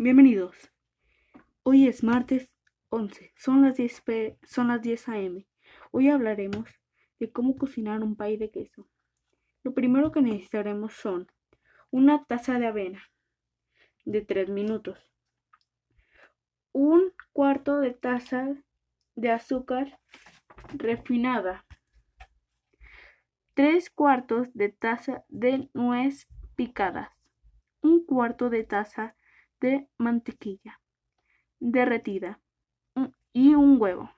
Bienvenidos. Hoy es martes 11, son las 10, p- son las 10 am. Hoy hablaremos de cómo cocinar un pay de queso. Lo primero que necesitaremos son una taza de avena de 3 minutos, un cuarto de taza de azúcar refinada, 3 cuartos de taza de nuez picadas, un cuarto de taza de mantequilla derretida un- y un huevo.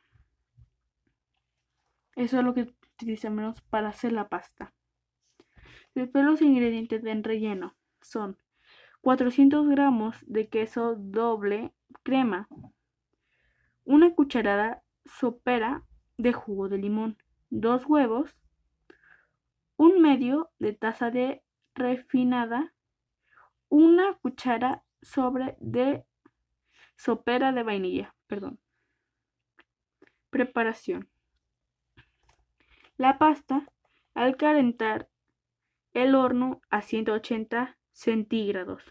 Eso es lo que utilizamos para hacer la pasta. Después los ingredientes del relleno son 400 gramos de queso doble crema, una cucharada sopera de jugo de limón, dos huevos, un medio de taza de refinada, una cuchara sobre de sopera de vainilla, perdón. Preparación. La pasta, al calentar el horno a 180 centígrados.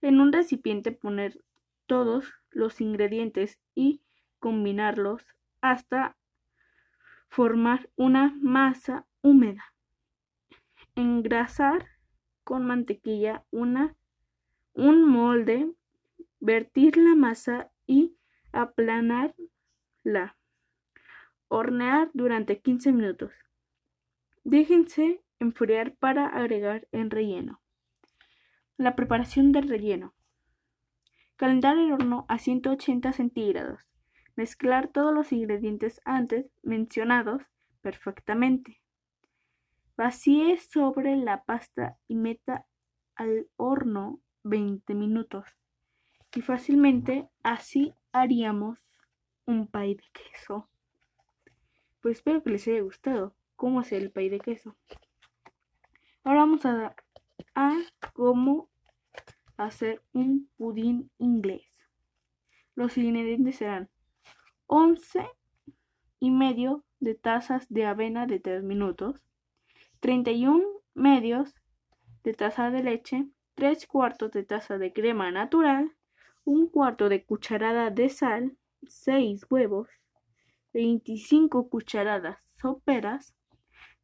En un recipiente poner todos los ingredientes y combinarlos hasta formar una masa húmeda. Engrasar con mantequilla una, un molde, vertir la masa y aplanarla. Hornear durante 15 minutos. Déjense enfriar para agregar el relleno. La preparación del relleno. Calentar el horno a 180 centígrados. Mezclar todos los ingredientes antes mencionados perfectamente. Vacíe sobre la pasta y meta al horno 20 minutos. Y fácilmente así haríamos un pay de queso. Pues espero que les haya gustado cómo hacer el pay de queso. Ahora vamos a, a cómo hacer un pudín inglés. Los ingredientes serán 11 y medio de tazas de avena de 3 minutos, 31 medios de taza de leche, 3 cuartos de taza de crema natural, un cuarto de cucharada de sal, 6 huevos, 25 cucharadas soperas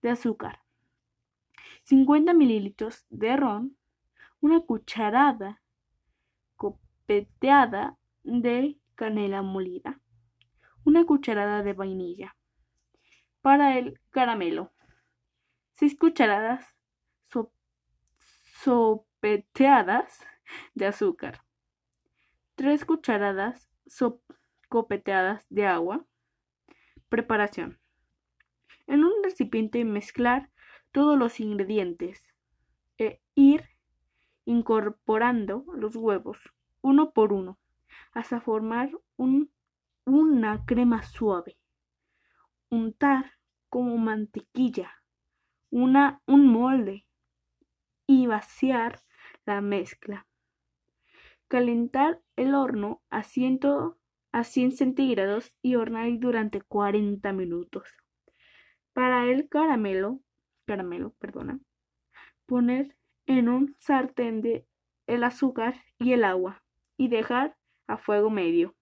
de azúcar, 50 mililitros de ron, una cucharada copeteada de canela molida, una cucharada de vainilla. Para el caramelo, 6 cucharadas so- sopeteadas de azúcar, 3 cucharadas copeteadas de agua. Preparación. En un recipiente mezclar todos los ingredientes e ir incorporando los huevos uno por uno hasta formar un- una crema suave. Untar como mantequilla una, un molde y vaciar la mezcla. Calentar el horno a, 100 a 100 centígrados y hornear durante 40 minutos. Para el caramelo, caramelo, perdona, poner en un sartén de el azúcar y el agua y dejar a fuego medio.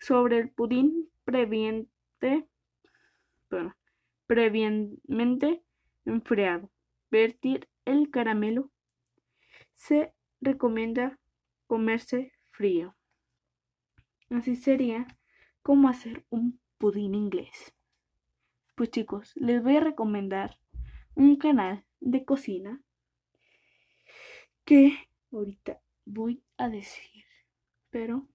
Sobre el pudín previamente, perdona, previamente enfriado. Vertir el caramelo. Se recomienda comerse frío. Así sería como hacer un pudín inglés. Pues chicos, les voy a recomendar un canal de cocina que ahorita voy a decir. Pero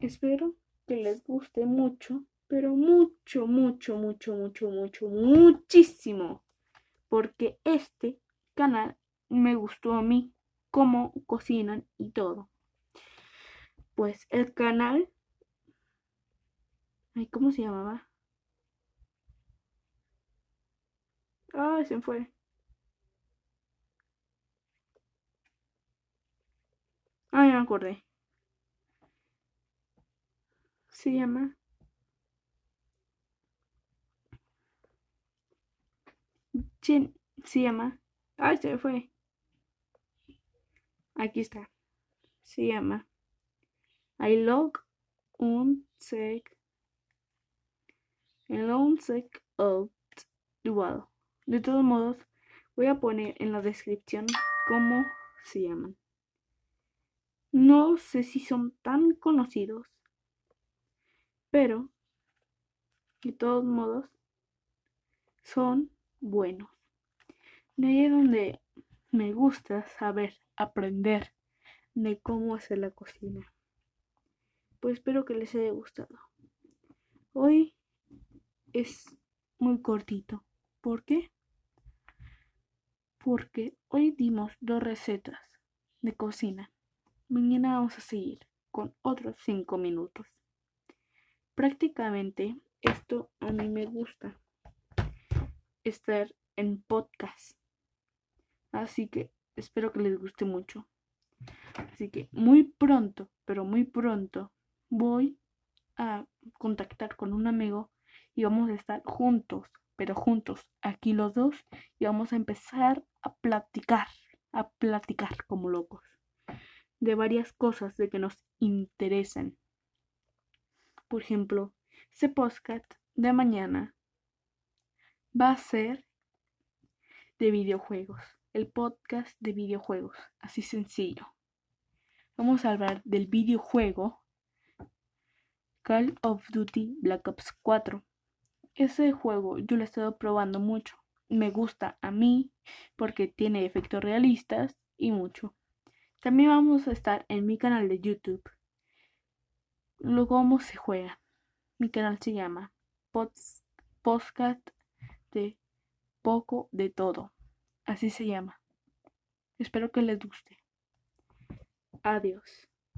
espero que les guste mucho, pero mucho, mucho, mucho, mucho, mucho, muchísimo. Porque este canal me gustó a mí, cómo cocinan y todo. Pues el canal... Ay, ¿cómo se llamaba? Ay, se fue. Ay, me acordé. Se llama se llama. Ay, se fue. Aquí está. se llama I log un sec dual. De todos modos, voy a poner en la descripción cómo se llaman. No sé si son tan conocidos, pero de todos modos son buenos. De ahí es donde me gusta saber, aprender de cómo hacer la cocina. Pues espero que les haya gustado. Hoy es muy cortito. ¿Por qué? Porque hoy dimos dos recetas de cocina. Mañana vamos a seguir con otros cinco minutos. Prácticamente esto a mí me gusta. Estar en podcast. Así que espero que les guste mucho. Así que muy pronto, pero muy pronto, voy a contactar con un amigo y vamos a estar juntos, pero juntos, aquí los dos, y vamos a empezar a platicar, a platicar como locos, de varias cosas de que nos interesan. Por ejemplo, ese podcast de mañana va a ser de videojuegos, el podcast de videojuegos, así sencillo. Vamos a hablar del videojuego Call of Duty Black Ops 4. Ese juego yo lo he estado probando mucho. Me gusta a mí porque tiene efectos realistas y mucho. También vamos a estar en mi canal de YouTube. Luego cómo se juega. Mi canal se llama Podcast de Poco de Todo. Así se llama. Espero que les guste. Adiós.